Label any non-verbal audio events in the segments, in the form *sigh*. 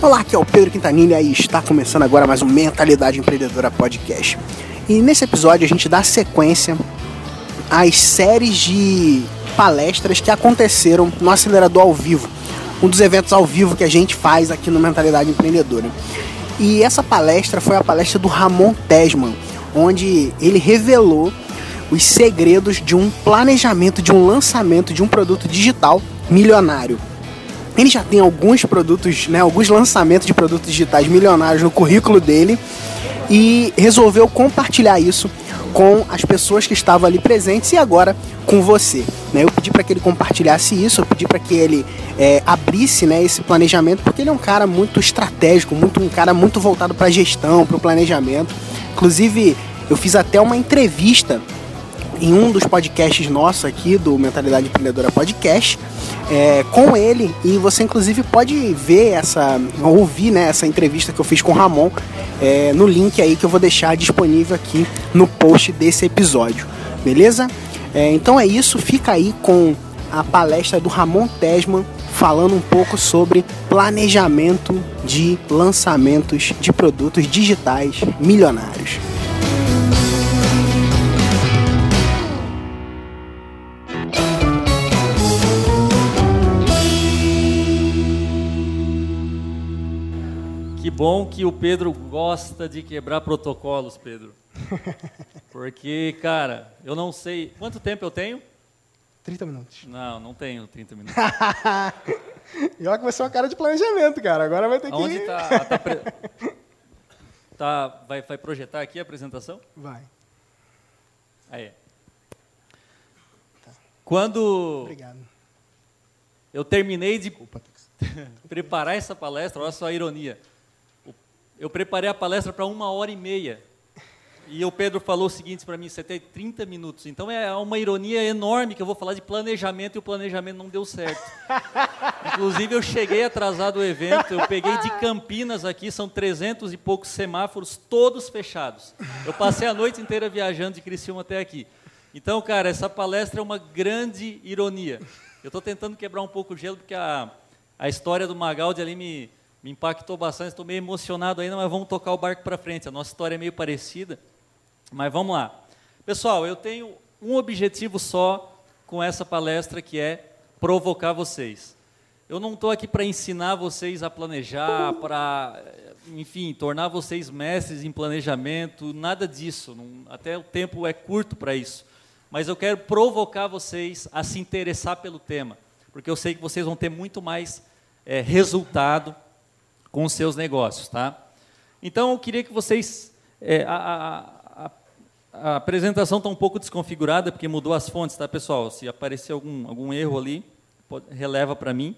Olá, aqui é o Pedro Quintanilha e está começando agora mais um Mentalidade Empreendedora Podcast. E nesse episódio a gente dá sequência às séries de palestras que aconteceram no Acelerador ao Vivo, um dos eventos ao vivo que a gente faz aqui no Mentalidade Empreendedora. E essa palestra foi a palestra do Ramon Tesman, onde ele revelou os segredos de um planejamento, de um lançamento de um produto digital milionário. Ele já tem alguns produtos, né, alguns lançamentos de produtos digitais milionários no currículo dele e resolveu compartilhar isso com as pessoas que estavam ali presentes e agora com você. Né? Eu pedi para que ele compartilhasse isso, eu pedi para que ele é, abrisse né, esse planejamento, porque ele é um cara muito estratégico, muito, um cara muito voltado para a gestão, para o planejamento. Inclusive, eu fiz até uma entrevista em um dos podcasts nossos aqui do Mentalidade Empreendedora Podcast é, com ele e você inclusive pode ver essa ouvir né, essa entrevista que eu fiz com o Ramon é, no link aí que eu vou deixar disponível aqui no post desse episódio beleza é, então é isso fica aí com a palestra do Ramon Tesman falando um pouco sobre planejamento de lançamentos de produtos digitais milionários. Bom que o Pedro gosta de quebrar protocolos, Pedro. *laughs* Porque, cara, eu não sei. Quanto tempo eu tenho? 30 minutos. Não, não tenho 30 minutos. *laughs* e olha que você é uma cara de planejamento, cara. Agora vai ter Onde que. Onde tá, tá, pre... *laughs* tá vai, vai projetar aqui a apresentação? Vai. Aí. Tá. Quando. Obrigado. Eu terminei de Desculpa, preparar essa palestra, olha só a ironia eu preparei a palestra para uma hora e meia. E o Pedro falou o seguinte para mim: você tem 30 minutos. Então é uma ironia enorme que eu vou falar de planejamento e o planejamento não deu certo. *laughs* Inclusive, eu cheguei atrasado ao evento, eu peguei de Campinas aqui, são 300 e poucos semáforos, todos fechados. Eu passei a noite inteira viajando de Criciúma até aqui. Então, cara, essa palestra é uma grande ironia. Eu estou tentando quebrar um pouco o gelo, porque a, a história do Magaldi ali me, me impactou bastante, estou meio emocionado ainda, mas vamos tocar o barco para frente. A nossa história é meio parecida, mas vamos lá. Pessoal, eu tenho um objetivo só com essa palestra que é provocar vocês. Eu não estou aqui para ensinar vocês a planejar, para, enfim, tornar vocês mestres em planejamento, nada disso. Não, até o tempo é curto para isso. Mas eu quero provocar vocês a se interessar pelo tema, porque eu sei que vocês vão ter muito mais é, resultado com os seus negócios, tá? Então, eu queria que vocês... É, a, a, a, apresentação está um pouco desconfigurada, porque mudou as fontes, tá, pessoal? Se aparecer algum, algum erro ali, releva para mim.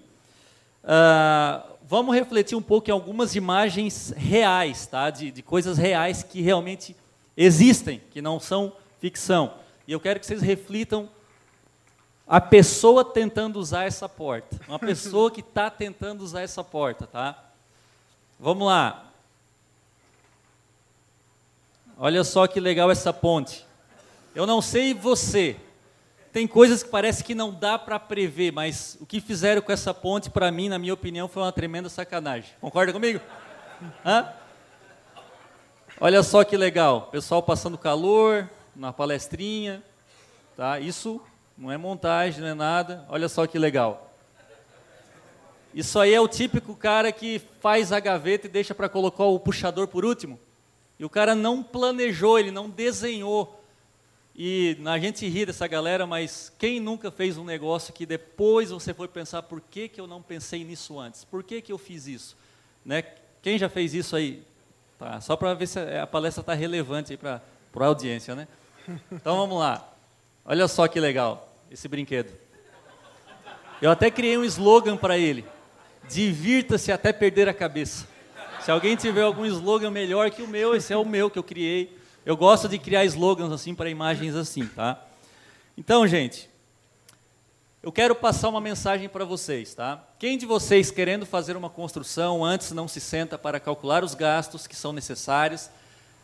Uh, vamos refletir um pouco em algumas imagens reais, tá? De, de coisas reais que realmente existem, que não são ficção. E eu quero que vocês reflitam a pessoa tentando usar essa porta. Uma pessoa que está tentando usar essa porta, tá? Vamos lá. Olha só que legal essa ponte. Eu não sei você. Tem coisas que parece que não dá para prever, mas o que fizeram com essa ponte, para mim, na minha opinião, foi uma tremenda sacanagem. Concorda comigo? Hã? Olha só que legal. Pessoal passando calor, na palestrinha. Tá? Isso não é montagem, não é nada. Olha só que legal. Isso aí é o típico cara que faz a gaveta e deixa para colocar o puxador por último. E o cara não planejou, ele não desenhou. E a gente ri dessa galera, mas quem nunca fez um negócio que depois você foi pensar por que, que eu não pensei nisso antes? Por que, que eu fiz isso? Né? Quem já fez isso aí? Tá, só para ver se a palestra está relevante para a audiência. Né? Então vamos lá. Olha só que legal esse brinquedo. Eu até criei um slogan para ele. Divirta-se até perder a cabeça. Se alguém tiver algum slogan melhor que o meu, esse é o meu que eu criei. Eu gosto de criar slogans assim para imagens assim, tá? Então, gente, eu quero passar uma mensagem para vocês, tá? Quem de vocês querendo fazer uma construção antes não se senta para calcular os gastos que são necessários,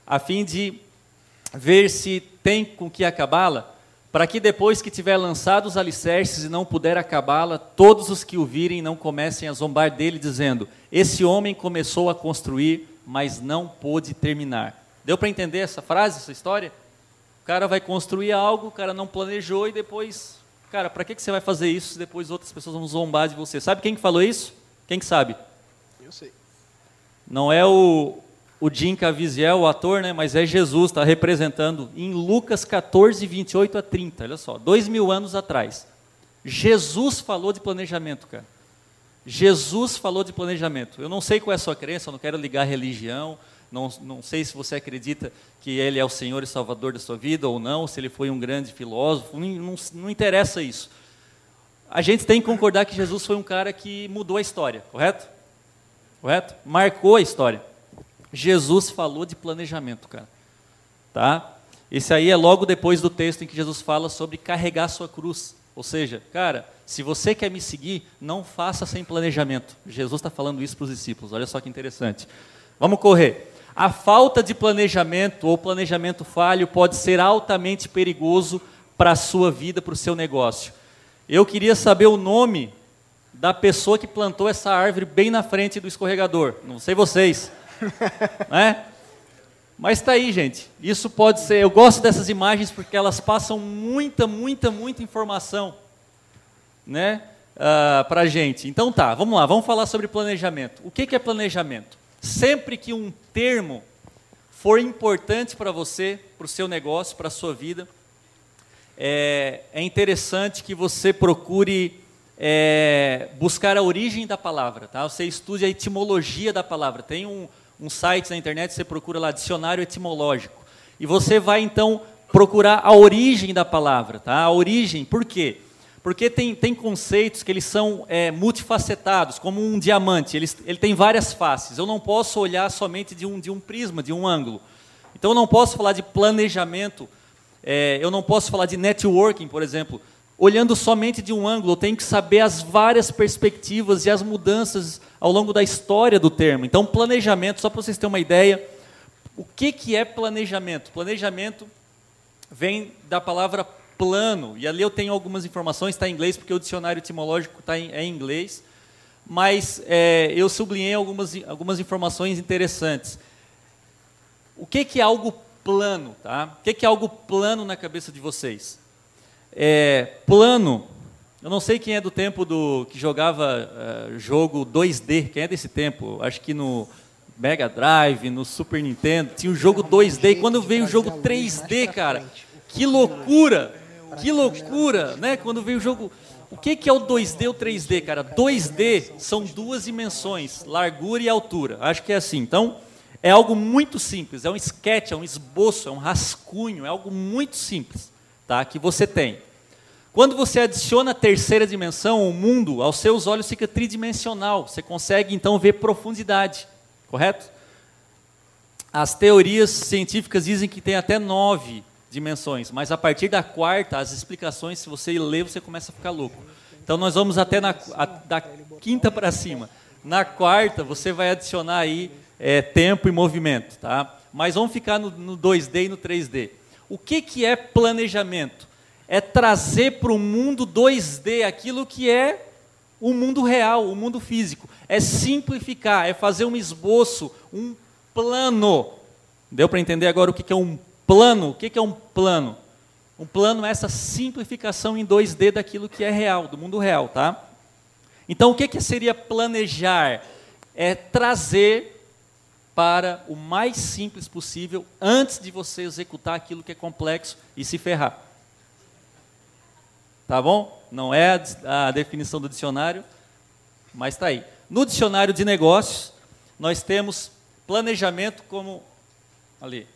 a fim de ver se tem com que acabá-la? Para que depois que tiver lançado os alicerces e não puder acabá-la, todos os que o virem não comecem a zombar dele, dizendo: Esse homem começou a construir, mas não pôde terminar. Deu para entender essa frase, essa história? O cara vai construir algo, o cara não planejou e depois, cara, para que, que você vai fazer isso se depois outras pessoas vão zombar de você? Sabe quem que falou isso? Quem que sabe? Eu sei. Não é o, o Jim Caviezel, o ator, né? mas é Jesus, está representando em Lucas 14, 28 a 30, olha só, dois mil anos atrás. Jesus falou de planejamento, cara. Jesus falou de planejamento. Eu não sei qual é a sua crença, eu não quero ligar a religião, não, não sei se você acredita que ele é o Senhor e Salvador da sua vida ou não, se ele foi um grande filósofo, não, não, não interessa isso. A gente tem que concordar que Jesus foi um cara que mudou a história, correto? Correto? Marcou a história. Jesus falou de planejamento, cara. Tá? Esse aí é logo depois do texto em que Jesus fala sobre carregar sua cruz. Ou seja, cara, se você quer me seguir, não faça sem planejamento. Jesus está falando isso para os discípulos. Olha só que interessante. Vamos correr. A falta de planejamento ou planejamento falho pode ser altamente perigoso para a sua vida, para o seu negócio. Eu queria saber o nome da pessoa que plantou essa árvore bem na frente do escorregador. Não sei vocês. *laughs* né? Mas está aí, gente. Isso pode ser. Eu gosto dessas imagens porque elas passam muita, muita, muita informação, né, uh, ah, para gente. Então tá, vamos lá. Vamos falar sobre planejamento. O que, que é planejamento? Sempre que um termo for importante para você, para o seu negócio, para a sua vida, é, é interessante que você procure é, buscar a origem da palavra, tá? Você estude a etimologia da palavra. Tem um, um site na internet, você procura lá dicionário etimológico. E você vai então procurar a origem da palavra, tá? A origem, por quê? Porque tem, tem conceitos que eles são é, multifacetados, como um diamante, ele, ele tem várias faces. Eu não posso olhar somente de um, de um prisma, de um ângulo. Então eu não posso falar de planejamento, é, eu não posso falar de networking, por exemplo, olhando somente de um ângulo, eu tenho que saber as várias perspectivas e as mudanças ao longo da história do termo. Então, planejamento, só para vocês terem uma ideia, o que, que é planejamento? Planejamento vem da palavra plano, e ali eu tenho algumas informações, está em inglês, porque o dicionário etimológico está em, é em inglês, mas é, eu sublinhei algumas, algumas informações interessantes. O que, que é algo plano? Tá? O que, que é algo plano na cabeça de vocês? É, plano, eu não sei quem é do tempo do que jogava uh, jogo 2D, quem é desse tempo? Acho que no Mega Drive, no Super Nintendo, tinha o jogo 2D. E quando veio o jogo 3D, cara, que loucura! Que loucura, né? Quando veio o jogo. O que, que é o 2D e o 3D, cara? 2D são duas dimensões, largura e altura. Acho que é assim. Então, é algo muito simples. É um sketch, é um esboço, é um rascunho, é algo muito simples, tá? Que você tem. Quando você adiciona a terceira dimensão, o mundo, aos seus olhos fica tridimensional. Você consegue então ver profundidade, correto? As teorias científicas dizem que tem até nove dimensões, mas a partir da quarta, as explicações, se você ler, você começa a ficar louco. Então nós vamos até na, a, da quinta para cima. Na quarta, você vai adicionar aí é, tempo e movimento, tá? Mas vamos ficar no, no 2D e no 3D. O que, que é planejamento? É trazer para o mundo 2D aquilo que é o mundo real, o mundo físico. É simplificar, é fazer um esboço, um plano. Deu para entender agora o que é um plano? O que é um plano? Um plano é essa simplificação em 2D daquilo que é real, do mundo real, tá? Então, o que seria planejar? É trazer para o mais simples possível antes de você executar aquilo que é complexo e se ferrar. Tá bom? Não é a, definição do dicionário, mas está aí. No dicionário de negócios, nós temos planejamento como ali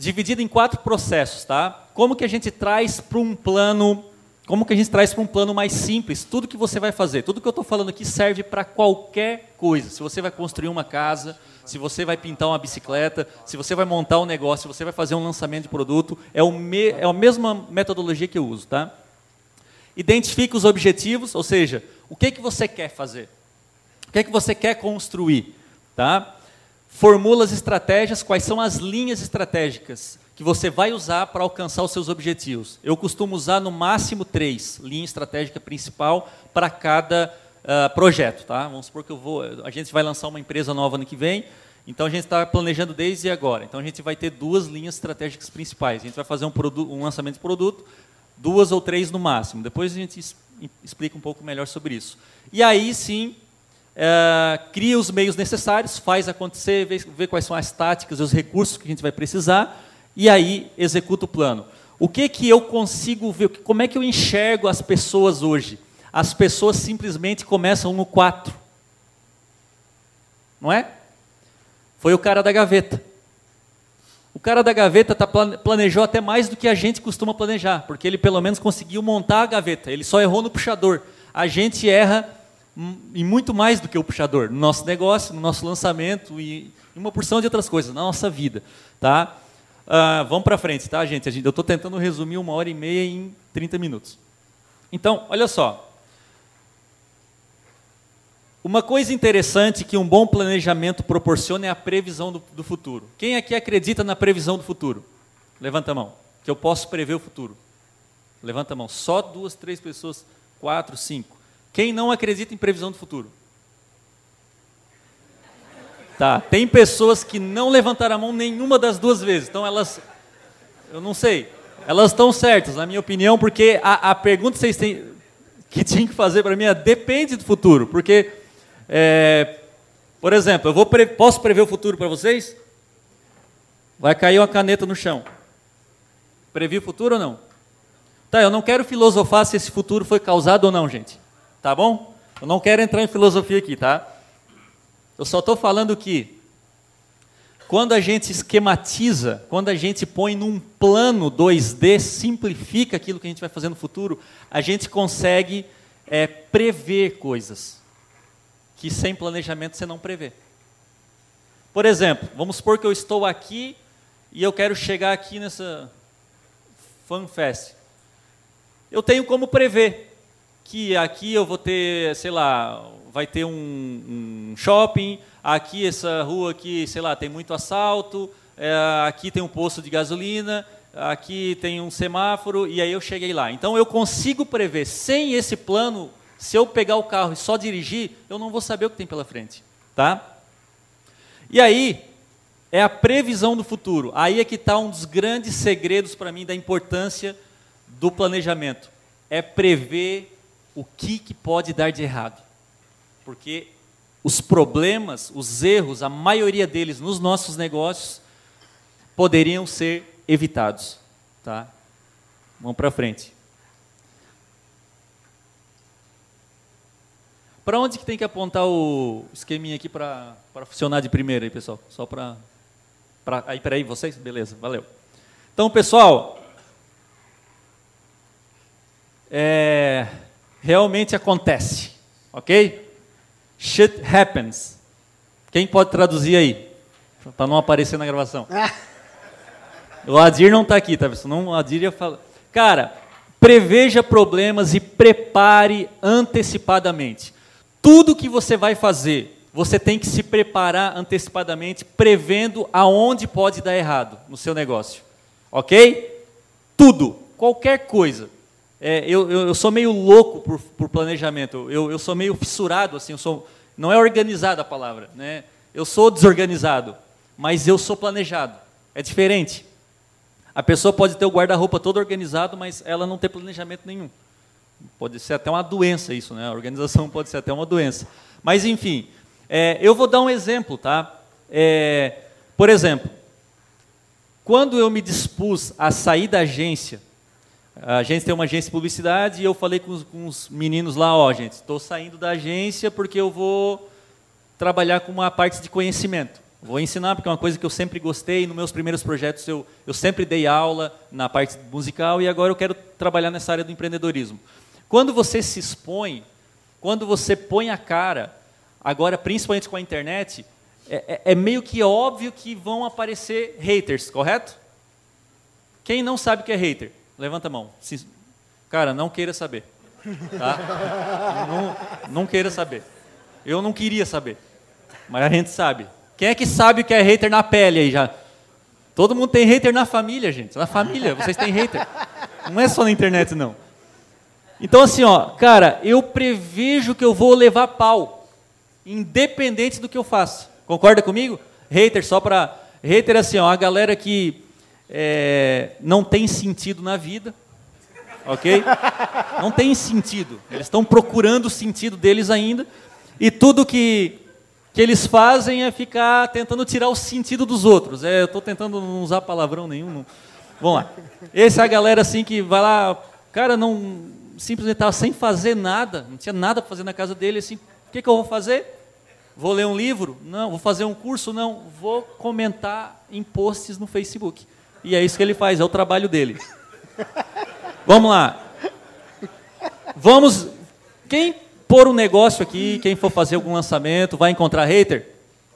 dividido em quatro processos, tá? Como que a gente traz para um plano, como que a gente traz para um plano mais simples? Tudo que você vai fazer, tudo que eu estou falando aqui serve para qualquer coisa. Se você vai construir uma casa, se você vai pintar uma bicicleta, se você vai montar um negócio, se você vai fazer um lançamento de produto, é, o me, é a mesma metodologia que eu uso, tá? Identifique os objetivos, ou seja, o que, que você quer fazer? O que, que você quer construir, tá? formula as estratégias, quais são as linhas estratégicas que você vai usar para alcançar os seus objetivos. Eu costumo usar no máximo três linha estratégica principal para cada uh, projeto, tá? Vamos supor que eu vou, a gente vai lançar uma empresa nova ano que vem, então a gente está planejando desde agora. Então a gente vai ter duas linhas estratégicas principais. A gente vai fazer um, produto, um lançamento de produto, duas ou três no máximo. Depois a gente explica um pouco melhor sobre isso. E aí sim é, cria os meios necessários, faz acontecer, vê, vê quais são as táticas, os recursos que a gente vai precisar e aí executa o plano. O que que eu consigo ver? Como é que eu enxergo as pessoas hoje? As pessoas simplesmente começam no 4. Não é? Foi o cara da gaveta. O cara da gaveta tá, planejou até mais do que a gente costuma planejar, porque ele pelo menos conseguiu montar a gaveta. Ele só errou no puxador. A gente erra e muito mais do que o puxador no nosso negócio, no nosso lançamento e uma porção de outras coisas na nossa vida, tá? Uh, vamos para frente, tá, gente? Eu estou tentando resumir uma hora e meia em 30 minutos. Então, olha só. Uma coisa interessante que um bom planejamento proporciona é a previsão do, do futuro. Quem aqui acredita na previsão do futuro? Levanta a mão. Que eu posso prever o futuro. Levanta a mão. Só duas, três pessoas. Quatro, cinco. Quem não acredita em previsão do futuro? Tá, tem pessoas que não levantaram a mão nenhuma das duas vezes. Então elas, eu não sei, elas estão certas, na minha opinião, porque a, a pergunta que vocês têm, que tinham que fazer para mim é depende do futuro, porque, é, por exemplo, eu vou pre, posso prever o futuro para vocês? Vai cair uma caneta no chão. Previ o futuro ou não? Tá, eu não quero filosofar se esse futuro foi causado ou não, gente. Tá bom? Eu não quero entrar em filosofia aqui, tá? Eu só estou falando que quando a gente esquematiza, quando a gente põe num plano 2D, simplifica aquilo que a gente vai fazer no futuro, a gente consegue é, prever coisas que sem planejamento você não prevê. Por exemplo, vamos supor que eu estou aqui e eu quero chegar aqui nessa FanFest. Eu tenho como prever que aqui eu vou ter, sei lá, vai ter um, um, shopping, aqui essa rua aqui, sei lá, tem muito assalto, é, aqui tem um posto de gasolina, aqui tem um semáforo, e aí eu cheguei lá. Então eu consigo prever, sem esse plano, se eu pegar o carro e só dirigir, eu não vou saber o que tem pela frente. Tá? E aí, é a previsão do futuro. Aí é que está um dos grandes segredos para mim da importância do planejamento. É prever o que, que pode dar de errado porque os problemas, os erros, a maioria deles nos nossos negócios poderiam ser evitados, tá? Vamos para frente. Para onde que tem que apontar o esqueminha aqui para funcionar de primeira aí, pessoal? Só para aí, peraí, vocês? Beleza, valeu. Então, pessoal, é, realmente acontece, ok? Shit happens. Quem pode traduzir aí? Para não aparecer na gravação. O Adir não está aqui, tá? Senão o Adir ia falar. Cara, preveja problemas e prepare antecipadamente. Tudo que você vai fazer, você tem que se preparar antecipadamente, prevendo aonde pode dar errado no seu negócio. Ok? Tudo, qualquer coisa. É, eu, eu, sou meio louco por, por planejamento, eu, eu sou meio fissurado, assim, eu sou, não é organizado a palavra, né? eu sou desorganizado, mas eu sou planejado, é diferente. A pessoa pode ter o guarda-roupa todo organizado, mas ela não ter planejamento nenhum. Pode ser até uma doença isso, né? A organização pode ser até uma doença. Mas, enfim, é, eu vou dar um exemplo, tá? É, por exemplo, quando eu me dispus a sair da agência a gente tem uma agência de publicidade e eu falei com os, com os meninos lá, ó, gente, estou saindo da agência porque eu vou trabalhar com uma parte de conhecimento. Vou ensinar porque é uma coisa que eu sempre gostei. Nos meus primeiros projetos eu, eu sempre dei aula na parte musical e agora eu quero trabalhar nessa área do empreendedorismo. Quando você se expõe, quando você põe a cara, agora principalmente com a internet, é, é, é meio que óbvio que vão aparecer haters, correto? Quem não sabe o que é hater? Levanta a mão. Cara, não queira saber. Tá? *laughs* Não, não queira saber. Eu não queria saber. Mas a gente sabe Quem é que sabe o que é hater na pele aí já? Todo mundo tem hater na família, gente. Na família, vocês têm hater. Não é só na internet, não. Então, assim, ó, cara, eu prevejo que eu vou levar pau, independente do que eu faço. Concorda comigo? Hater, só para. Hater, assim, ó, a galera que é, não tem sentido na vida, ok? Não tem sentido. Eles estão procurando o sentido deles ainda. E tudo que que eles fazem é ficar tentando tirar o sentido dos outros. É, eu estou tentando não usar palavrão nenhum. Não. Vamos lá. Essa é a galera assim que vai lá, cara, não simplesmente estava sem fazer nada, não tinha nada para fazer na casa dele, assim, o que, que eu vou fazer? Vou ler um livro? Não. Vou fazer um curso? Não. Vou comentar em posts no Facebook. E é isso que ele faz, é o trabalho dele. *laughs* Vamos lá. Vamos. Quem pôr um negócio aqui, quem for fazer algum lançamento, vai encontrar hater?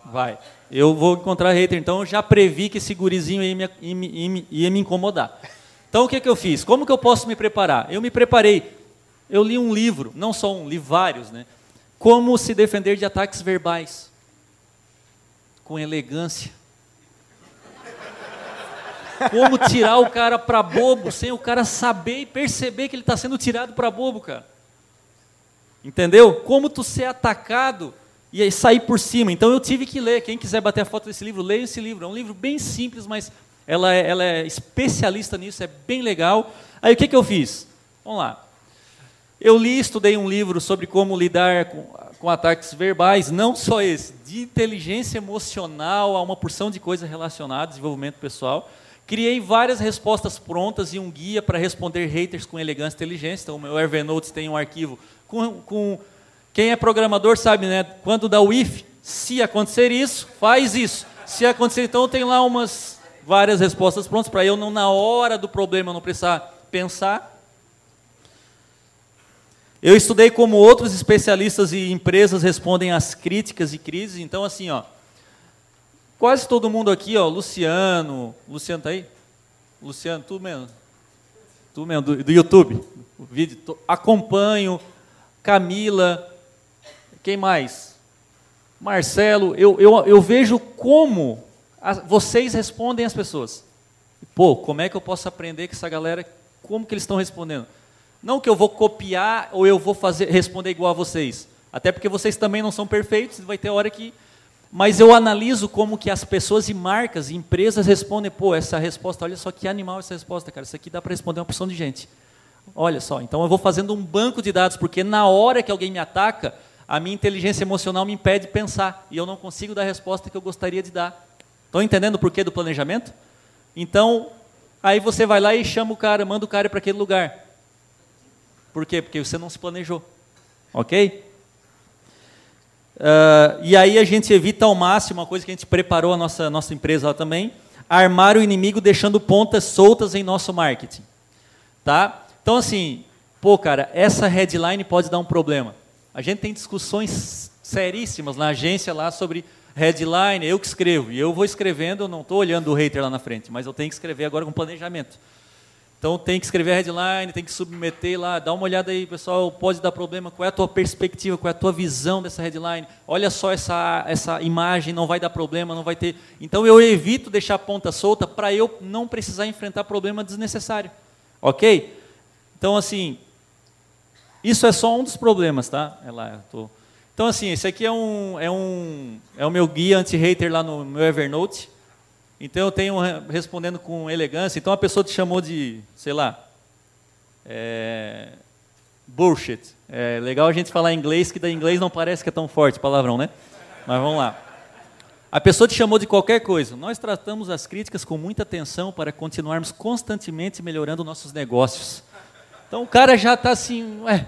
Vai. Eu vou encontrar hater, então eu já previ que esse gurizinho ia me, ia me, ia me incomodar. Então o que, que eu fiz? Como que eu posso me preparar? Eu me preparei. Eu li um livro, não só um, li vários, né? Como se defender de ataques verbais. Com elegância. Como tirar o cara para bobo sem o cara saber e perceber que ele está sendo tirado para bobo, cara. Entendeu? Como tu ser atacado e sair por cima. Então eu tive que ler. Quem quiser bater a foto desse livro, leia esse livro. É um livro bem simples, mas ela é, ela é especialista nisso, é bem legal. Aí o que, que eu fiz? Vamos lá. Eu li, estudei um livro sobre como lidar com, com ataques verbais, não só esse, de inteligência emocional a uma porção de coisas relacionadas, desenvolvimento pessoal. Criei várias respostas prontas e um guia para responder haters com elegância e inteligência. Então, o meu Evernote tem um arquivo com, com quem é programador sabe, né? Quando dá o if, se acontecer isso, faz isso. Se acontecer, então tem lá umas várias respostas prontas para eu não na hora do problema não precisar pensar. Eu estudei como outros especialistas e empresas respondem às críticas e crises. Então assim, ó, quase todo mundo aqui, ó, Luciano, Luciano tá aí? Luciano, tu mesmo, tu mesmo do, do YouTube, o vídeo, tô, acompanho Camila, quem mais? Marcelo, eu, eu, eu vejo como as, vocês respondem às pessoas. Pô, como é que eu posso aprender com essa galera, como que eles estão respondendo? Não que eu vou copiar ou eu vou fazer responder igual a vocês. Até porque vocês também não são perfeitos, vai ter hora que. Mas eu analiso como que as pessoas e marcas, e empresas respondem, pô, essa resposta, olha só que animal essa resposta, cara. Isso aqui dá para responder uma porção de gente. Olha só, então eu vou fazendo um banco de dados, porque na hora que alguém me ataca, a minha inteligência emocional me impede de pensar e eu não consigo dar a resposta que eu gostaria de dar. Estão entendendo o porquê do planejamento? Então, aí você vai lá e chama o cara, manda o cara para aquele lugar. Por quê? Porque você não se planejou. Ok? Uh, e aí a gente evita ao máximo, uma coisa que a gente preparou a nossa, nossa empresa lá também, armar o inimigo deixando pontas soltas em nosso marketing. Tá? Então, assim, pô, cara, essa headline pode dar um problema. A gente tem discussões seríssimas na agência lá sobre headline, eu que escrevo, e eu vou escrevendo, eu não estou olhando o hater lá na frente, mas eu tenho que escrever agora com planejamento. Então tem que escrever a headline, tem que submeter lá, dá uma olhada aí, pessoal, pode dar problema, qual é a tua perspectiva, qual é a tua visão dessa headline? Olha só essa, essa imagem, não vai dar problema, não vai ter. Então eu evito deixar a ponta solta para eu não precisar enfrentar problema desnecessário. Ok? Então, assim, isso é só um dos problemas, tá? É lá, tô... Então, assim, esse aqui é um, é um, é o meu guia anti-hater lá no meu Evernote. Então, eu tenho respondendo com elegância. Então, a pessoa te chamou de, sei lá, é, bullshit. É legal a gente falar inglês, que da inglês não parece que é tão forte palavrão, né? Mas vamos lá. A pessoa te chamou de qualquer coisa. Nós tratamos as críticas com muita atenção para continuarmos constantemente melhorando nossos negócios. Então o cara já está assim, ué,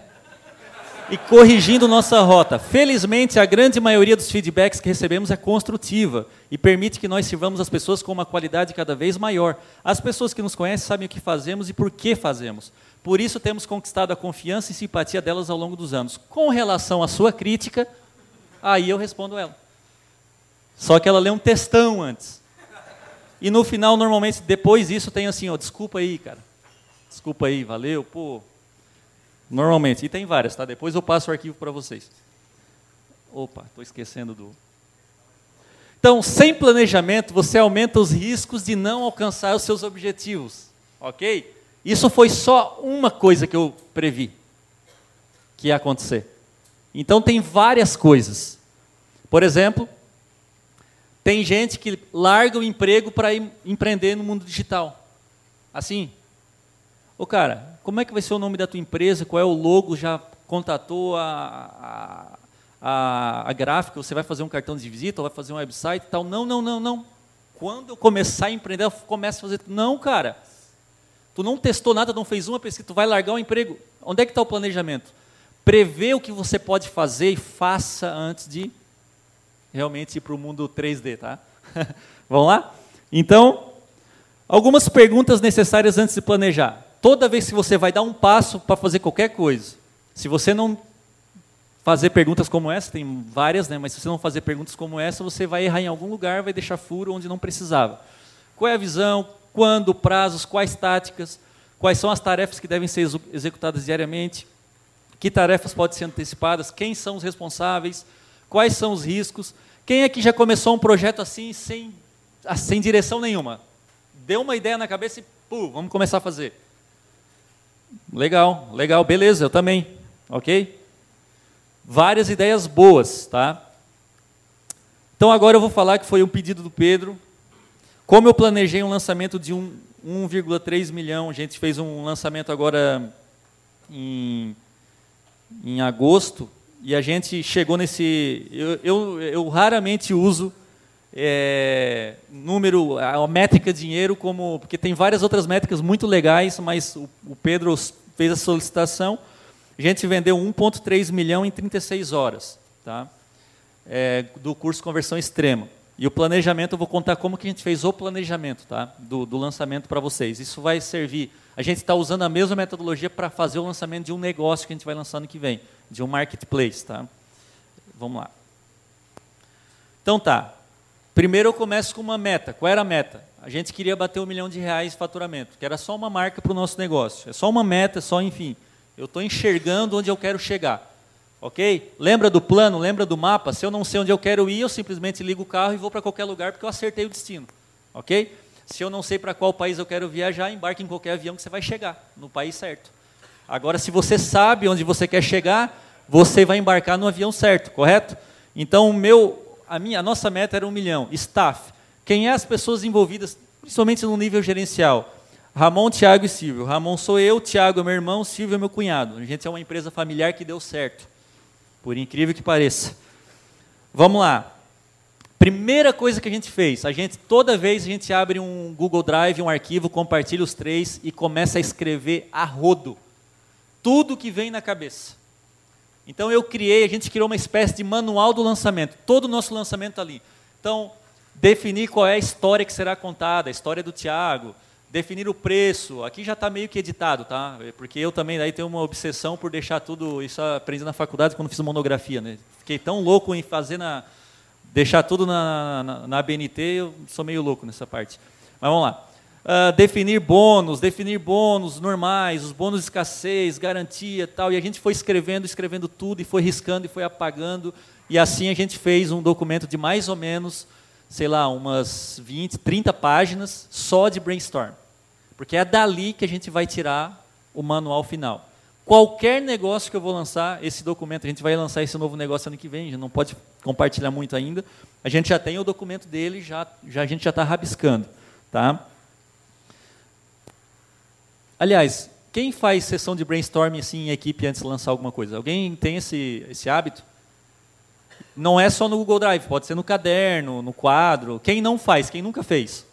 e corrigindo nossa rota. Felizmente, a grande maioria dos feedbacks que recebemos é construtiva e permite que nós sirvamos as pessoas com uma qualidade cada vez maior. As pessoas que nos conhecem sabem o que fazemos e por que fazemos. Por isso, temos conquistado a confiança e simpatia delas ao longo dos anos. Com relação à sua crítica, aí eu respondo ela. Só que ela lê um textão antes. E no final, normalmente, depois disso, tem assim, ó, desculpa aí, cara. Desculpa aí, valeu, pô. Normalmente, e tem várias, tá? Depois eu passo o arquivo para vocês. Opa, estou esquecendo do. Então, sem planejamento, você aumenta os riscos de não alcançar os seus objetivos, ok? Isso foi só uma coisa que eu previ que ia acontecer. Então, tem várias coisas. Por exemplo, tem gente que larga o emprego para empreender no mundo digital. Assim, ô cara, como é que vai ser o nome da tua empresa? Qual é o logo? Já contatou a, a, a, gráfica? Você vai fazer um cartão de visita? Vai fazer um website e tal? Não, não, não, não. Quando eu começar a empreender, eu começo a fazer. Não, cara. Tu não testou nada, não fez uma pesquisa, tu vai largar o emprego. Onde é que está o planejamento? Prevê o que você pode fazer e faça antes de realmente ir para o mundo 3D, tá? *laughs* Vamos lá? Então, algumas perguntas necessárias antes de planejar. Toda vez que você vai dar um passo para fazer qualquer coisa, se você não fazer perguntas como essa, tem várias, né? Mas se você não fazer perguntas como essa, você vai errar em algum lugar, vai deixar furo onde não precisava. Qual é a visão? Quando? Prazos? Quais táticas? Quais são as tarefas que devem ser executadas diariamente? Que tarefas podem ser antecipadas? Quem são os responsáveis? Quais são os riscos? Quem aqui já começou um projeto assim, sem, sem direção nenhuma? Deu uma ideia na cabeça e, pô, vamos começar a fazer. Legal, legal, beleza, eu também, ok? Várias ideias boas, tá? Então agora eu vou falar que foi um pedido do Pedro. Como eu planejei um lançamento de 1,3 milhão, a gente fez um lançamento agora em, em agosto, e a gente chegou nesse. Eu, eu, eu raramente uso é, número, a métrica dinheiro como. Porque tem várias outras métricas muito legais, mas o, o Pedro fez a solicitação. A gente vendeu 1,3 milhão em 36 horas tá? É, do curso Conversão Extrema. E o planejamento, eu vou contar como que a gente fez o planejamento tá? do, do lançamento para vocês. Isso vai servir. A gente está usando a mesma metodologia para fazer o lançamento de um negócio que a gente vai lançar no que vem de um marketplace, tá? Vamos lá. Então tá. Primeiro eu começo com uma meta. Qual era a meta? A gente queria bater um milhão de reais de faturamento, que era só uma marca para o nosso negócio. É só uma meta, só enfim. Eu estou enxergando onde eu quero chegar. Ok? Lembra do plano, lembra do mapa? Se eu não sei onde eu quero ir, eu simplesmente ligo o carro e vou para qualquer lugar porque eu acertei o destino. Ok? Se eu não sei para qual país eu quero viajar, embarque em qualquer avião que você vai chegar no país certo. Agora, se você sabe onde você quer chegar, você vai embarcar no avião certo, correto? Então, o meu, a, minha, a nossa meta era um milhão. Staff. Quem é as pessoas envolvidas, principalmente no nível gerencial? Ramon, Tiago e Silvio. Ramon sou eu, Tiago é meu irmão, Silvio é meu cunhado. A gente é uma empresa familiar que deu certo. Por incrível que pareça. Vamos lá. Primeira coisa que a gente fez, a gente toda vez a gente abre um Google Drive, um arquivo, compartilha os três e começa a escrever a rodo tudo que vem na cabeça. Então eu criei, a gente criou uma espécie de manual do lançamento. Todo o nosso lançamento está ali. Então, definir qual é a história que será contada, a história do Tiago, definir o preço. Aqui já está meio que editado, tá? Porque eu também daí tenho uma obsessão por deixar tudo. Isso aprendi na faculdade quando fiz monografia, né? Fiquei tão louco em fazer na deixar tudo na, na, na BNT, eu sou meio louco nessa parte. Mas vamos lá uh, definir bônus, definir bônus normais, os bônus de escassez, garantia tal. E a gente foi escrevendo, escrevendo tudo, e foi riscando e foi apagando. E assim a gente fez um documento de mais ou menos, sei lá, umas 20, 30 páginas só de brainstorm. Porque é dali que a gente vai tirar o manual final. Qualquer negócio que eu vou lançar, esse documento, a gente vai lançar esse novo negócio ano que vem, a gente não pode compartilhar muito ainda. A gente já tem o documento dele, já, já a gente já está rabiscando. Tá? Aliás, quem faz sessão de brainstorming assim em equipe antes de lançar alguma coisa? Alguém tem esse, esse hábito? Não é só no Google Drive, pode ser no caderno, no quadro. Quem não faz? Quem nunca fez?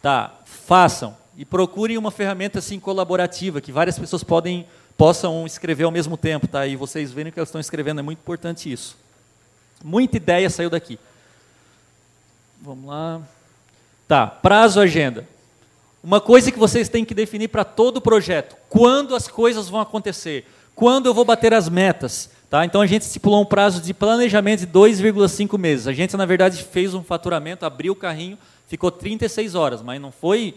Tá, façam e procurem uma ferramenta assim colaborativa que várias pessoas podem possam escrever ao mesmo tempo, tá? E vocês verem o que elas estão escrevendo é muito importante isso. Muita ideia saiu daqui. Vamos lá. Tá, prazo agenda. Uma coisa que vocês têm que definir para todo o projeto: quando as coisas vão acontecer, quando eu vou bater as metas. Tá? Então a gente estipulou um prazo de planejamento de 2,5 meses. A gente, na verdade, fez um faturamento, abriu o carrinho, ficou 36 horas, mas não foi.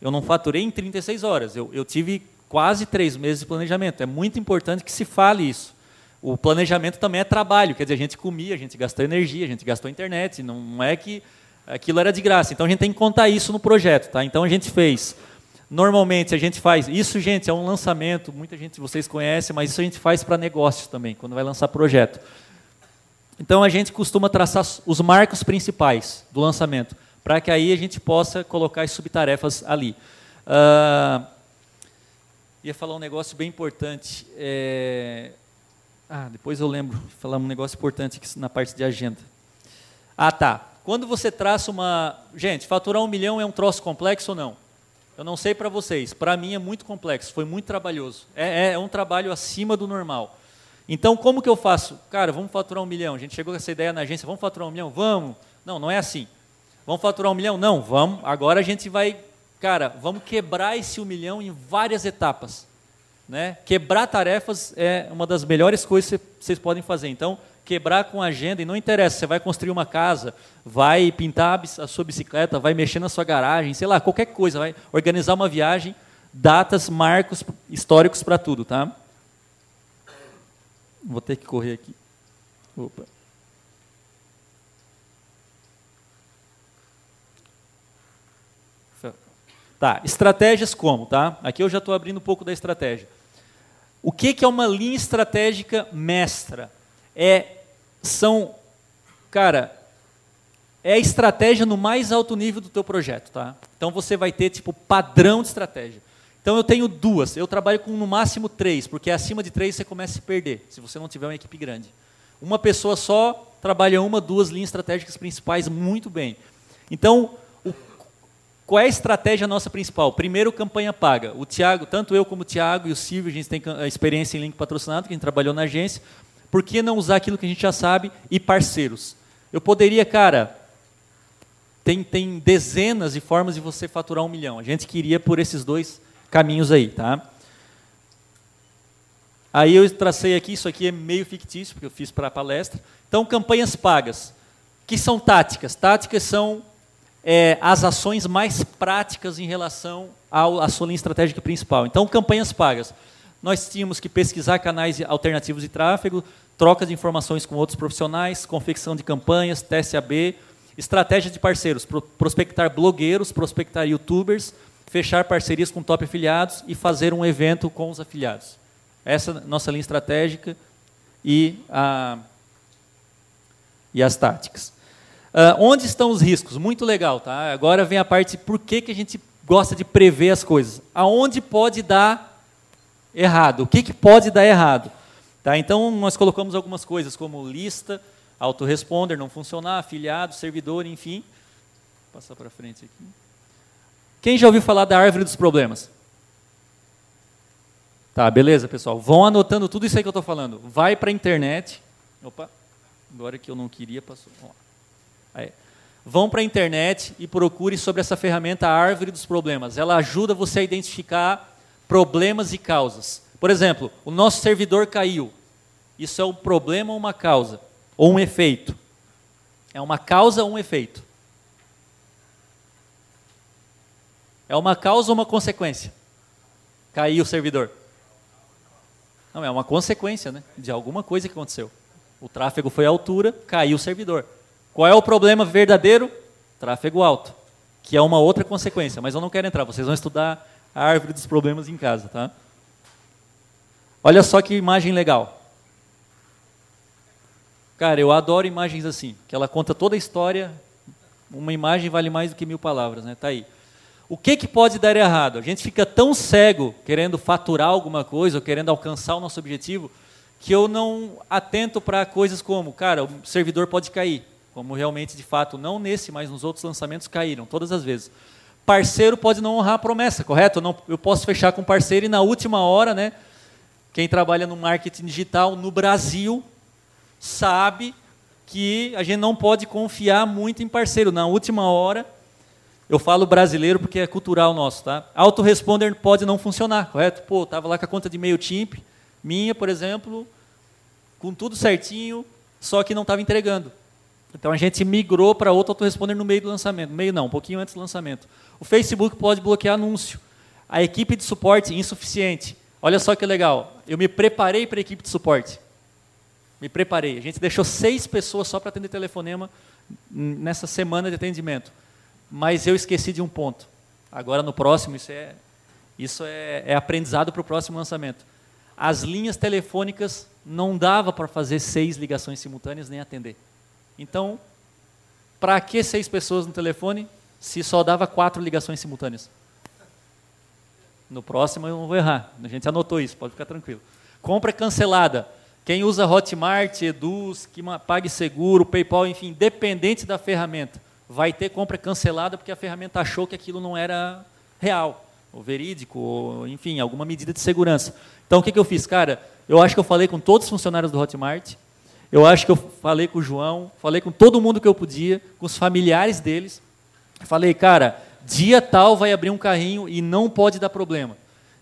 Eu não faturei em 36 horas. Eu, eu tive quase três meses de planejamento. É muito importante que se fale isso. O planejamento também é trabalho, quer dizer, a gente comia, a gente gastou energia, a gente gastou internet, não, é que aquilo era de graça. Então a gente tem que contar isso no projeto, tá? Então a gente fez. Normalmente a gente faz isso, gente, é um lançamento. Muita gente vocês conhecem, mas isso a gente faz para negócios também, quando vai lançar projeto. Então a gente costuma traçar os marcos principais do lançamento, para que aí a gente possa colocar as subtarefas ali. Uh, ia falar um negócio bem importante. É... Ah, depois eu lembro, falar um negócio importante aqui na parte de agenda. Ah, tá. Quando você traça uma. Gente, faturar um milhão é um troço complexo ou não? Eu não sei para vocês. Para mim é muito complexo, foi muito trabalhoso. É, é um trabalho acima do normal. Então, como que eu faço? Cara, vamos faturar um milhão. A gente chegou com essa ideia na agência, vamos faturar um milhão? Vamos. Não, não é assim. Vamos faturar um milhão? Não, vamos. Agora a gente vai, cara, vamos quebrar esse um milhão em várias etapas. Né? Quebrar tarefas é uma das melhores coisas que vocês podem fazer. Então, quebrar com agenda, e não interessa, você vai construir uma casa, vai pintar a sua bicicleta, vai mexer na sua garagem, sei lá, qualquer coisa, vai organizar uma viagem, datas, marcos históricos para tudo, tá? Vou ter que correr aqui. Opa. Tá, estratégias como, tá? Aqui eu já estou abrindo um pouco da estratégia. O que, que é uma linha estratégica mestra? É, são, cara, é a estratégia no mais alto nível do teu projeto, tá? Então você vai ter tipo padrão de estratégia. Então eu tenho duas. Eu trabalho com no máximo três, porque acima de três você começa a se perder, se você não tiver uma equipe grande. Uma pessoa só trabalha uma, duas linhas estratégicas principais muito bem. Então, o, qual é a estratégia nossa principal? Primeiro, campanha paga. O Tiago, tanto eu como o Tiago e o Silvio, a gente tem experiência em link patrocinado, que a gente trabalhou na agência. Por que não usar aquilo que a gente já sabe e parceiros? Eu poderia, cara, tem, tem dezenas de formas de você faturar um milhão. A gente queria por esses dois caminhos aí, tá? Aí eu tracei aqui, isso aqui é meio fictício, porque eu fiz para a palestra. Então, campanhas pagas. que são táticas? Táticas são é, as ações mais práticas em relação à sua linha estratégica principal. Então, campanhas pagas. Nós tínhamos que pesquisar canais alternativos de tráfego, troca de informações com outros profissionais, confecção de campanhas, teste AB, estratégia de parceiros, prospectar blogueiros, prospectar youtubers, fechar parcerias com top afiliados e fazer um evento com os afiliados. Essa é a nossa linha estratégica e, a, e as táticas. Uh, onde estão os riscos? Muito legal, tá? Agora vem a parte por que, que a gente gosta de prever as coisas. Aonde pode dar errado? O que, que pode dar errado? Tá? Então, nós colocamos algumas coisas como lista, autoresponder não funcionar, afiliado, servidor, enfim. Vou passar para frente aqui. Quem já ouviu falar da árvore dos problemas? Tá, beleza, pessoal. Vão anotando tudo isso aí que eu estou falando. Vai para a internet. Opa, agora que eu não queria, passou. Aí. Vão para a internet e procure sobre essa ferramenta a árvore dos problemas. Ela ajuda você a identificar problemas e causas. Por exemplo, o nosso servidor caiu. Isso é um problema ou uma causa? Ou um efeito? É uma causa ou um efeito? É uma causa ou uma consequência? Caiu o servidor. Não, é uma consequência né, de alguma coisa que aconteceu. O tráfego foi à altura, caiu o servidor. Qual é o problema verdadeiro? Tráfego alto, que é uma outra consequência, mas eu não quero entrar, vocês vão estudar a árvore dos problemas em casa, tá? Olha só que imagem legal. Cara, eu adoro imagens assim, que ela conta toda a história. Uma imagem vale mais do que mil palavras, né? Tá aí. O que, que pode dar errado? A gente fica tão cego querendo faturar alguma coisa, ou querendo alcançar o nosso objetivo, que eu não atento para coisas como, cara, o servidor pode cair, como realmente, de fato, não nesse, mas nos outros lançamentos caíram, todas as vezes. Parceiro pode não honrar a promessa, correto? Não, eu posso fechar com parceiro e na última hora, né, quem trabalha no marketing digital no Brasil sabe que a gente não pode confiar muito em parceiro. Na última hora, eu falo brasileiro porque é cultural nosso, tá? Autoresponder pode não funcionar, correto? Pô, tava lá com a conta de MailChimp, minha, por exemplo, com tudo certinho, só que não estava entregando. Então a gente migrou para outro autoresponder no meio do lançamento. Meio não, um pouquinho antes do lançamento. O Facebook pode bloquear anúncio. A equipe de suporte insuficiente. Olha só que legal. Eu me preparei para a equipe de suporte. Me preparei. A gente deixou seis pessoas só para atender telefonema nessa semana de atendimento. Mas eu esqueci de um ponto. Agora no próximo, isso é, isso é, é aprendizado para o próximo lançamento. As linhas telefônicas não dava para fazer seis ligações simultâneas nem atender. Então, para que seis pessoas no telefone se só dava quatro ligações simultâneas? No próximo eu não vou errar. A gente anotou isso, pode ficar tranquilo. Compra cancelada. Quem usa Hotmart, Eduz, que pague seguro, PayPal, enfim, independente da ferramenta, vai ter compra cancelada porque a ferramenta achou que aquilo não era real, ou verídico, ou, enfim, alguma medida de segurança. Então, o que, que eu fiz? Cara, eu acho que eu falei com todos os funcionários do Hotmart, eu acho que eu falei com o João, falei com todo mundo que eu podia, com os familiares deles. Falei, cara, dia tal vai abrir um carrinho e não pode dar problema.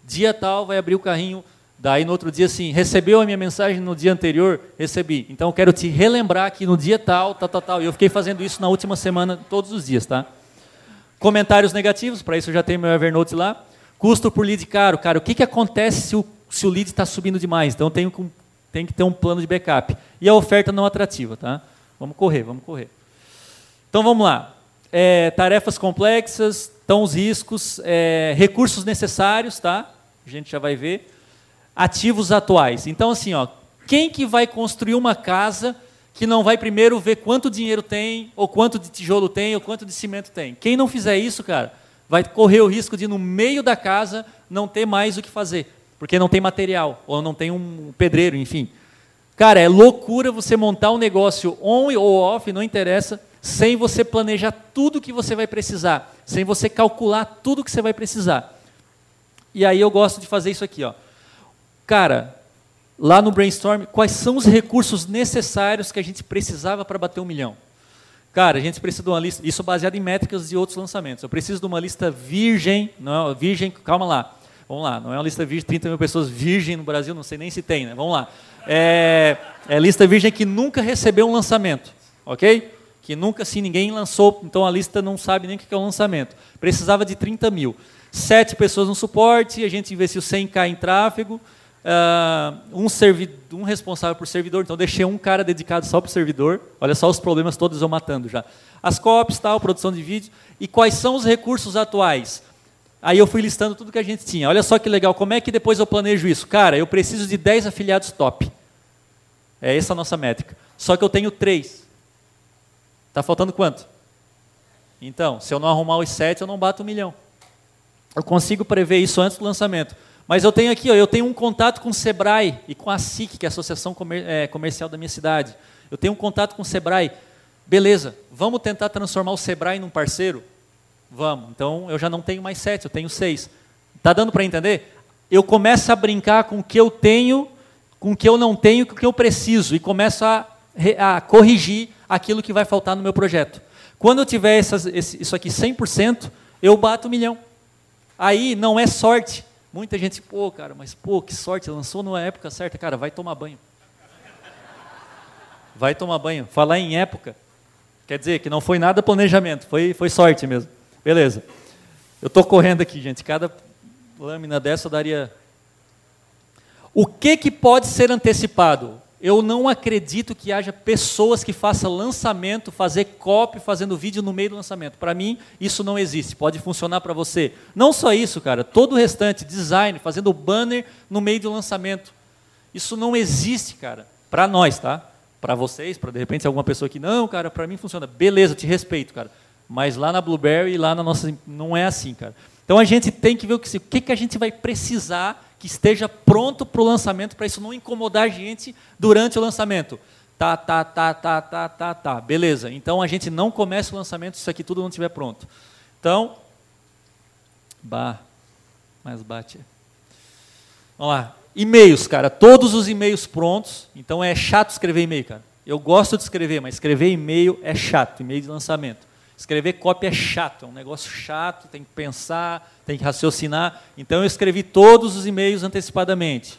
Dia tal vai abrir o carrinho, daí no outro dia assim, recebeu a minha mensagem no dia anterior? Recebi. Então eu quero te relembrar que no dia tal, tal, tal, tal. E eu fiquei fazendo isso na última semana, todos os dias, tá? Comentários negativos, para isso eu já tenho meu Evernote lá. Custo por lead caro. Cara, o que, que acontece se o, se o lead está subindo demais? Então tenho tem que ter um plano de backup. E a oferta não atrativa, tá? Vamos correr, vamos correr. Então vamos lá. É, tarefas complexas, então os riscos, é, recursos necessários, tá? A gente já vai ver. Ativos atuais. Então assim, ó, quem que vai construir uma casa que não vai primeiro ver quanto dinheiro tem, ou quanto de tijolo tem, ou quanto de cimento tem? Quem não fizer isso, cara, vai correr o risco de no meio da casa não ter mais o que fazer porque não tem material, ou não tem um pedreiro, enfim. Cara, é loucura você montar um negócio on ou off, não interessa, sem você planejar tudo que você vai precisar, sem você calcular tudo que você vai precisar. E aí eu gosto de fazer isso aqui, ó. Cara, lá no brainstorm, quais são os recursos necessários que a gente precisava para bater um milhão? Cara, a gente precisa de uma lista, isso baseado em métricas de outros lançamentos. Eu preciso de uma lista virgem, não, virgem, calma lá. Vamos lá, não é uma lista virgem, 30 mil pessoas virgem no Brasil, não sei nem se tem, né? Vamos lá. É, é lista virgem que nunca recebeu um lançamento, ok? Que nunca, se ninguém lançou, então a lista não sabe nem o que é um lançamento. Precisava de 30 mil. Sete pessoas no suporte, a gente investiu 100k em tráfego, uh, um, um responsável por servidor, então deixei um cara dedicado só para o servidor. Olha só os problemas todos eu matando já. As copies, tal, produção de vídeo. E quais são os recursos atuais? Aí eu fui listando tudo que a gente tinha. Olha só que legal, como é que depois eu planejo isso? Cara, eu preciso de 10 afiliados top. É essa a nossa métrica. Só que eu tenho 3. Está faltando quanto? Então, se eu não arrumar os 7, eu não bato um milhão. Eu consigo prever isso antes do lançamento. Mas eu tenho aqui, ó, eu tenho um contato com o Sebrae e com a SIC, que é a Associação Comer é, Comercial da minha cidade. Eu tenho um contato com o Sebrae. Beleza, vamos tentar transformar o Sebrae num parceiro? Vamos. Então eu já não tenho mais sete, eu tenho seis. Tá dando para entender? Eu começo a brincar com o que eu tenho, com o que eu não tenho, com o que eu preciso e começo a, a corrigir aquilo que vai faltar no meu projeto. Quando eu tiver essas, esse, isso aqui 100%, eu bato um milhão. Aí não é sorte. Muita gente, pô, cara, mas pô, que sorte, lançou na época certa. Cara, vai tomar banho. Vai tomar banho. Falar em época, quer dizer que não foi nada planejamento, foi, foi sorte mesmo. Beleza. Eu estou correndo aqui, gente. Cada lâmina dessa daria. O que, que pode ser antecipado? Eu não acredito que haja pessoas que façam lançamento, fazer copy, fazendo vídeo no meio do lançamento. Para mim, isso não existe. Pode funcionar para você. Não só isso, cara. Todo o restante, design, fazendo banner no meio do lançamento. Isso não existe, cara. Para nós, tá? Para vocês, para de repente alguma pessoa que não, cara, para mim funciona. Beleza, te respeito, cara. Mas lá na Blueberry, lá na nossa. Não é assim, cara. Então a gente tem que ver o que, o que, que a gente vai precisar que esteja pronto para o lançamento, para isso não incomodar a gente durante o lançamento. Tá, tá, tá, tá, tá, tá, tá. Beleza. Então a gente não começa o lançamento se isso aqui tudo não estiver pronto. Então. Bah. Mais bate. Vamos lá. E-mails, cara. Todos os e-mails prontos. Então é chato escrever e-mail, cara. Eu gosto de escrever, mas escrever e-mail é chato, e-mail de lançamento. Escrever cópia é chato, é um negócio chato, tem que pensar, tem que raciocinar. Então eu escrevi todos os e-mails antecipadamente.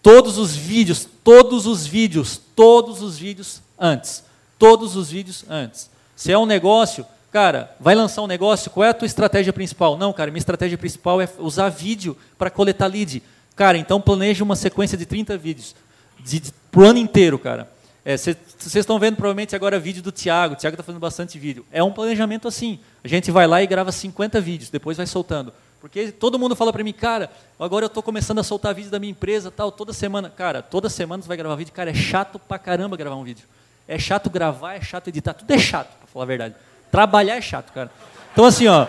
Todos os vídeos, todos os vídeos, todos os vídeos antes. Todos os vídeos antes. Se é um negócio, cara, vai lançar um negócio, qual é a tua estratégia principal? Não, cara, minha estratégia principal é usar vídeo para coletar lead. Cara, então planeje uma sequência de 30 vídeos. De, de, para o ano inteiro, cara. Vocês é, estão vendo provavelmente agora vídeo do Tiago. O Tiago está fazendo bastante vídeo. É um planejamento assim. A gente vai lá e grava 50 vídeos, depois vai soltando. Porque todo mundo fala para mim, cara, agora eu estou começando a soltar vídeo da minha empresa, tal, toda semana. Cara, toda semana você vai gravar vídeo. Cara, é chato pra caramba gravar um vídeo. É chato gravar, é chato editar, tudo é chato, para falar a verdade. Trabalhar é chato, cara. Então assim, ó,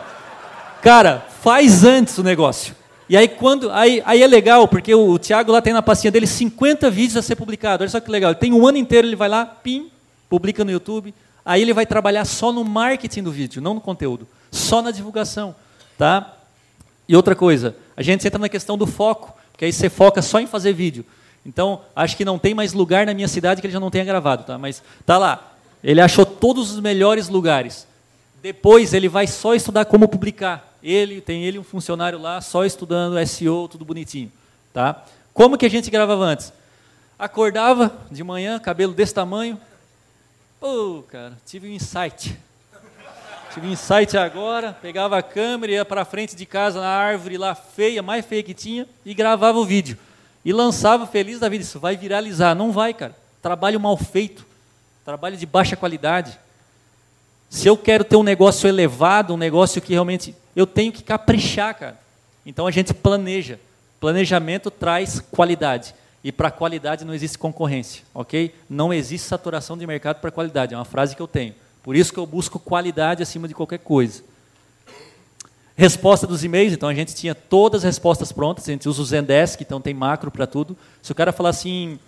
cara, faz antes o negócio. E aí quando aí, aí é legal, porque o, o Thiago lá tem na pastinha dele 50 vídeos a ser publicado. Olha só que legal. Ele tem um ano inteiro, ele vai lá, pim, publica no YouTube. Aí ele vai trabalhar só no marketing do vídeo, não no conteúdo, só na divulgação, tá? E outra coisa, a gente entra na questão do foco, porque aí você foca só em fazer vídeo. Então, acho que não tem mais lugar na minha cidade que ele já não tenha gravado, tá? Mas tá lá. Ele achou todos os melhores lugares. Depois ele vai só estudar como publicar. Ele tem ele um funcionário lá só estudando SEO, tudo bonitinho, tá? Como que a gente gravava antes? Acordava de manhã, cabelo desse tamanho. Pô, cara, tive um insight. Tive um insight agora, pegava a câmera, ia para frente de casa na árvore lá feia, mais feia que tinha, e gravava o vídeo. E lançava feliz da vida. Isso vai viralizar. Não vai, cara. Trabalho mal feito. Trabalho de baixa qualidade. Se eu quero ter um negócio elevado, um negócio que realmente. Eu tenho que caprichar, cara. Então a gente planeja. Planejamento traz qualidade. E para qualidade não existe concorrência, ok? Não existe saturação de mercado para qualidade. É uma frase que eu tenho. Por isso que eu busco qualidade acima de qualquer coisa. Resposta dos e-mails, então a gente tinha todas as respostas prontas, a gente usa o Zendesk, então tem macro para tudo. Se o cara falar assim,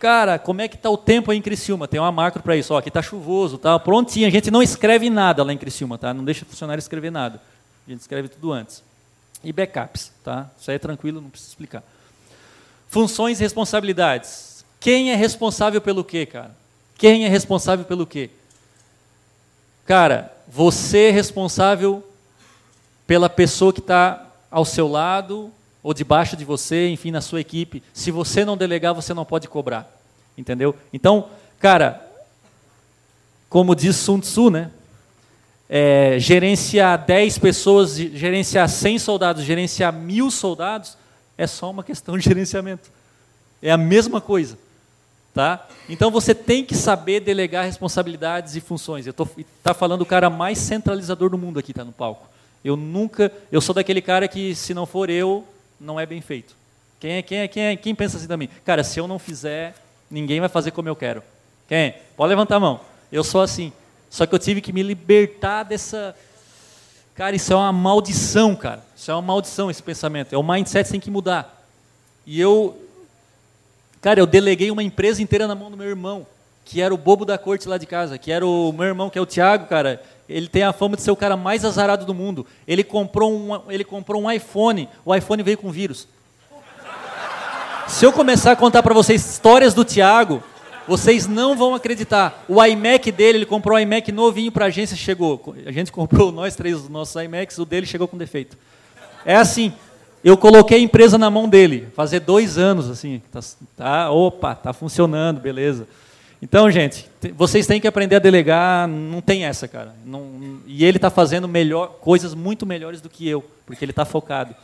cara, como é que está o tempo aí em Criciúma? Tem uma macro para isso, ó, aqui está chuvoso, tá prontinho, a gente não escreve nada lá em Criciúma, tá? Não deixa o funcionário escrever nada. A gente escreve tudo antes. E backups, tá? Isso aí é tranquilo, não precisa explicar. Funções e responsabilidades. Quem é responsável pelo quê, cara? Quem é responsável pelo quê? Cara, você é responsável pela pessoa que está ao seu lado ou debaixo de você, enfim, na sua equipe. Se você não delegar, você não pode cobrar. Entendeu? Então, cara, como diz Sun Tzu, né? É, gerenciar 10 pessoas, gerenciar 100 soldados, gerenciar mil soldados, é só uma questão de gerenciamento. É a mesma coisa. Tá? Então você tem que saber delegar responsabilidades e funções. Eu estou tá falando o cara mais centralizador do mundo aqui, tá no palco. Eu nunca, eu sou daquele cara que se não for eu, não é bem feito. Quem é, quem é, quem é, quem pensa assim também? Cara, se eu não fizer, ninguém vai fazer como eu quero. Quem? Pode levantar a mão. Eu sou assim. Só que eu tive que me libertar dessa Cara, isso é uma maldição, cara. Isso é uma maldição esse pensamento. É o mindset tem que mudar. E eu Cara, eu deleguei uma empresa inteira na mão do meu irmão, que era o bobo da corte lá de casa, que era o meu irmão, que é o Thiago, cara ele tem a fama de ser o cara mais azarado do mundo. Ele comprou um, ele comprou um iPhone, o iPhone veio com vírus. Se eu começar a contar para vocês histórias do Tiago, vocês não vão acreditar. O iMac dele, ele comprou um iMac novinho para a agência, chegou. A gente comprou *laughs* nós três os nossos iMacs, o dele chegou com defeito. É assim. Eu coloquei a empresa na mão dele, fazer dois anos assim, tá, tá opa, tá funcionando, beleza. Então, gente, vocês têm que aprender a delegar, não tem essa, cara. Não, e ele está fazendo melhor, coisas muito melhores do que eu, porque ele está focado.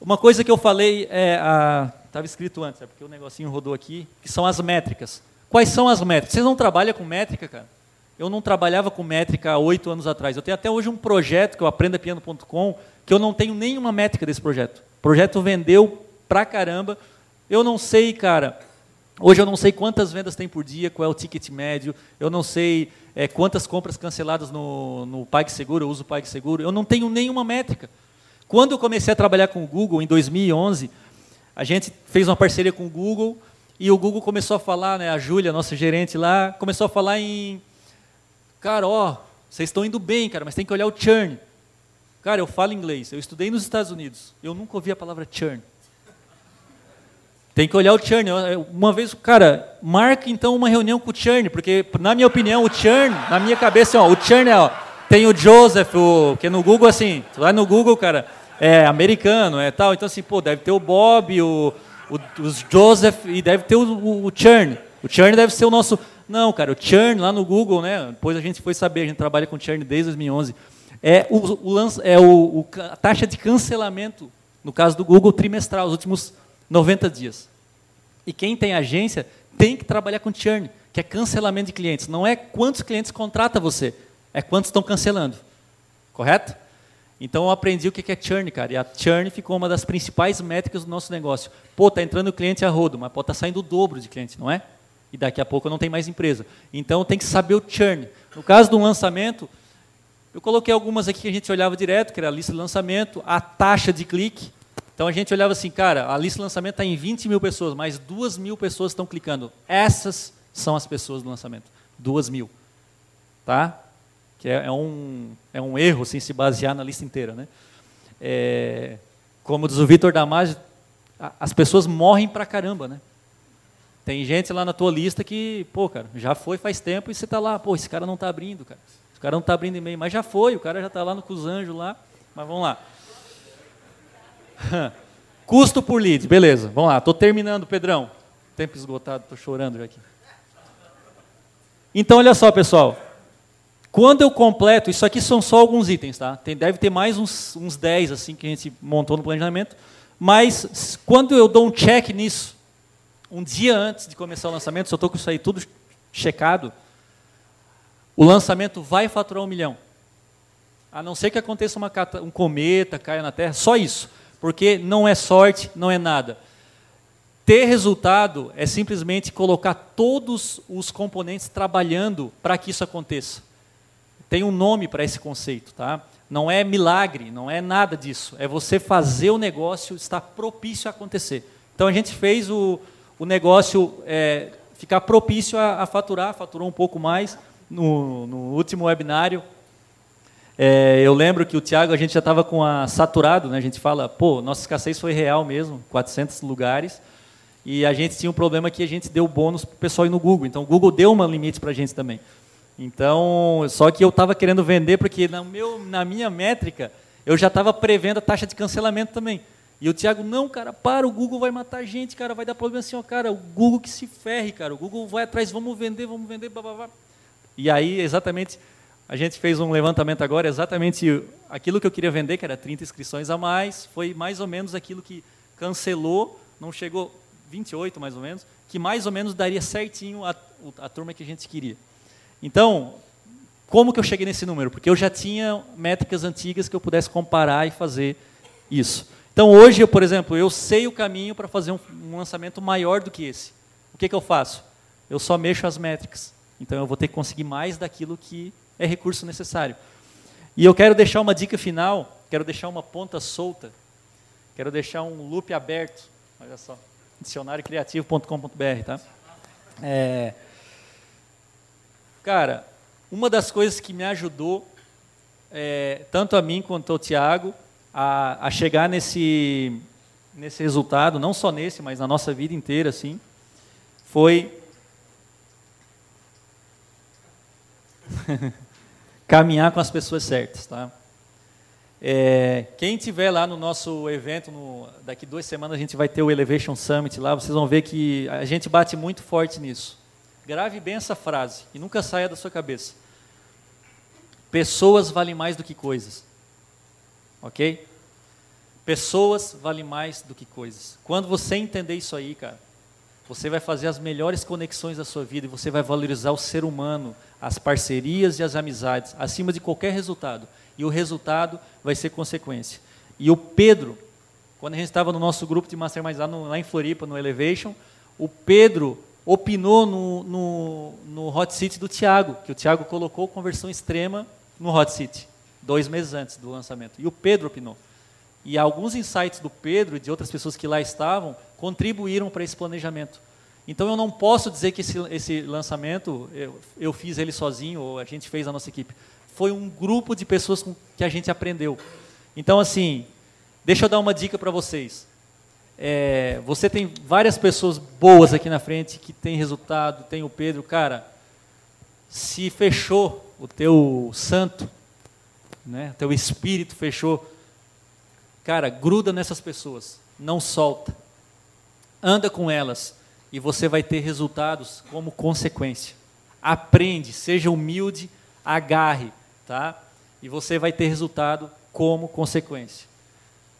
Uma coisa que eu falei, estava é escrito antes, é porque o negocinho rodou aqui, que são as métricas. Quais são as métricas? Vocês não trabalham com métrica, cara? Eu não trabalhava com métrica há oito anos atrás. Eu tenho até hoje um projeto, que é o aprendapiano.com, que eu não tenho nenhuma métrica desse projeto. O projeto vendeu pra caramba. Eu não sei, cara, Hoje eu não sei quantas vendas tem por dia, qual é o ticket médio, eu não sei é, quantas compras canceladas no, no PagSeguro, eu uso o PagSeguro, eu não tenho nenhuma métrica. Quando eu comecei a trabalhar com o Google, em 2011, a gente fez uma parceria com o Google e o Google começou a falar, né, a Júlia, nossa gerente lá, começou a falar em, cara, ó, vocês estão indo bem, cara, mas tem que olhar o churn. Cara, eu falo inglês, eu estudei nos Estados Unidos, eu nunca ouvi a palavra churn. Tem que olhar o churn. Uma vez, cara, marca então uma reunião com o churn, porque, na minha opinião, o churn, na minha cabeça, ó, o churn é, ó, tem o Joseph, o, que no Google, assim, lá no Google, cara, é americano, é tal, então assim, pô, deve ter o Bob, o, o os Joseph, e deve ter o, o, o churn. O churn deve ser o nosso... Não, cara, o churn lá no Google, né, depois a gente foi saber, a gente trabalha com churn desde 2011, é, o, o, é o, o, a taxa de cancelamento, no caso do Google, trimestral, os últimos 90 dias. E quem tem agência tem que trabalhar com churn, que é cancelamento de clientes. Não é quantos clientes contrata você, é quantos estão cancelando. Correto? Então eu aprendi o que é churn, cara. E a churn ficou uma das principais métricas do nosso negócio. Pô, tá entrando cliente a rodo, mas pode estar tá saindo o dobro de cliente, não é? E daqui a pouco não tenho mais empresa. Então tem que saber o churn. No caso do lançamento, eu coloquei algumas aqui que a gente olhava direto, que era a lista de lançamento, a taxa de clique. Então a gente olhava assim, cara, a lista de lançamento está em 20 mil pessoas, mas 2 mil pessoas estão clicando. Essas são as pessoas do lançamento. 2 mil. Tá? Que é, é, um, é um erro assim, se basear na lista inteira. Né? É, como diz o Vitor Damasio, as pessoas morrem pra caramba. Né? Tem gente lá na tua lista que, pô, cara, já foi faz tempo e você está lá, pô, esse cara não está abrindo, cara. Esse cara não está abrindo e-mail, mas já foi, o cara já está lá no Cusanjo lá. Mas vamos lá. *laughs* Custo por lead, beleza. Vamos lá, estou terminando, Pedrão. Tempo esgotado, estou chorando já aqui. Então, olha só, pessoal. Quando eu completo, isso aqui são só alguns itens, tá? Tem, deve ter mais uns, uns 10 assim que a gente montou no planejamento. Mas quando eu dou um check nisso, um dia antes de começar o lançamento, se eu estou com isso aí tudo checado, o lançamento vai faturar um milhão. A não ser que aconteça uma, um cometa, caia na Terra, só isso porque não é sorte, não é nada. Ter resultado é simplesmente colocar todos os componentes trabalhando para que isso aconteça. Tem um nome para esse conceito, tá? Não é milagre, não é nada disso. É você fazer o negócio estar propício a acontecer. Então a gente fez o, o negócio é, ficar propício a, a, faturar, faturou um pouco mais no, no último webinário. É, eu lembro que o Tiago, a gente já estava com a saturado, né? a gente fala, pô, nossa escassez foi real mesmo, 400 lugares, e a gente tinha um problema que a gente deu bônus para o pessoal ir no Google, então o Google deu uma limite para a gente também. Então, só que eu estava querendo vender, porque na, meu, na minha métrica, eu já estava prevendo a taxa de cancelamento também. E o Tiago, não, cara, para, o Google vai matar a gente, cara, vai dar problema assim, ó, cara, o Google que se ferre, cara, o Google vai atrás, vamos vender, vamos vender, blá, blá, blá. E aí, exatamente, a gente fez um levantamento agora, exatamente aquilo que eu queria vender, que era 30 inscrições a mais, foi mais ou menos aquilo que cancelou, não chegou 28 mais ou menos, que mais ou menos daria certinho a, a turma que a gente queria. Então, como que eu cheguei nesse número? Porque eu já tinha métricas antigas que eu pudesse comparar e fazer isso. Então, hoje, eu, por exemplo, eu sei o caminho para fazer um, um, lançamento maior do que esse. O que, que eu faço? Eu só mexo as métricas. Então, eu vou ter que conseguir mais daquilo que é recurso necessário. E eu quero deixar uma dica final, quero deixar uma ponta solta, quero deixar um loop aberto. Olha só, dicionariocriativo.com.br, tá? É, cara, uma das coisas que me ajudou, é, tanto a mim quanto ao Tiago, a, a chegar nesse, nesse resultado, não só nesse, mas na nossa vida inteira, assim, foi *laughs* caminhar com as pessoas certas, tá? É, quem tiver lá no nosso evento, no, daqui duas semanas a gente vai ter o Elevation Summit lá, vocês vão ver que a gente bate muito forte nisso. Grave bem essa frase e nunca saia da sua cabeça. Pessoas valem mais do que coisas. Ok? Pessoas valem mais do que coisas. Quando você entender isso aí, cara, você vai fazer as melhores conexões da sua vida e você vai valorizar o ser humano, as parcerias e as amizades, acima de qualquer resultado. E o resultado vai ser consequência. E o Pedro, quando a gente estava no nosso grupo de Mastermind lá, no, lá em Floripa, no Elevation, o Pedro opinou no, no, no Hot Seat do Tiago, que o Tiago colocou conversão extrema no Hot Seat, dois meses antes do lançamento. E o Pedro opinou. E alguns insights do Pedro e de outras pessoas que lá estavam contribuíram para esse planejamento. Então eu não posso dizer que esse, esse lançamento eu, eu, fiz ele sozinho ou a gente fez a nossa equipe. Foi um grupo de pessoas com que a gente aprendeu. Então assim, deixa eu dar uma dica para vocês. É, você tem várias pessoas boas aqui na frente que tem resultado. Tem o Pedro, cara. Se fechou o teu santo, né? Teu espírito fechou Cara, gruda nessas pessoas, não solta. Anda com elas e você vai ter resultados como consequência. Aprende, seja humilde, agarre, tá? E você vai ter resultado como consequência.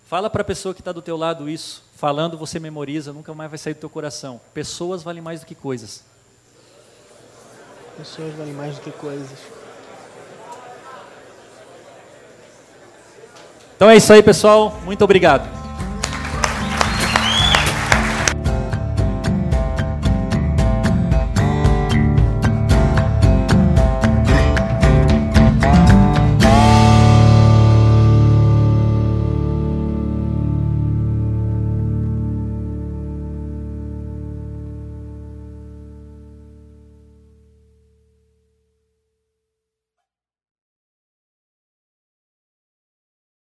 Fala para a pessoa que está do teu lado isso. Falando você memoriza, nunca mais vai sair do teu coração. Pessoas valem mais do que coisas. Pessoas valem mais do que coisas. Então é isso aí, pessoal. Muito obrigado.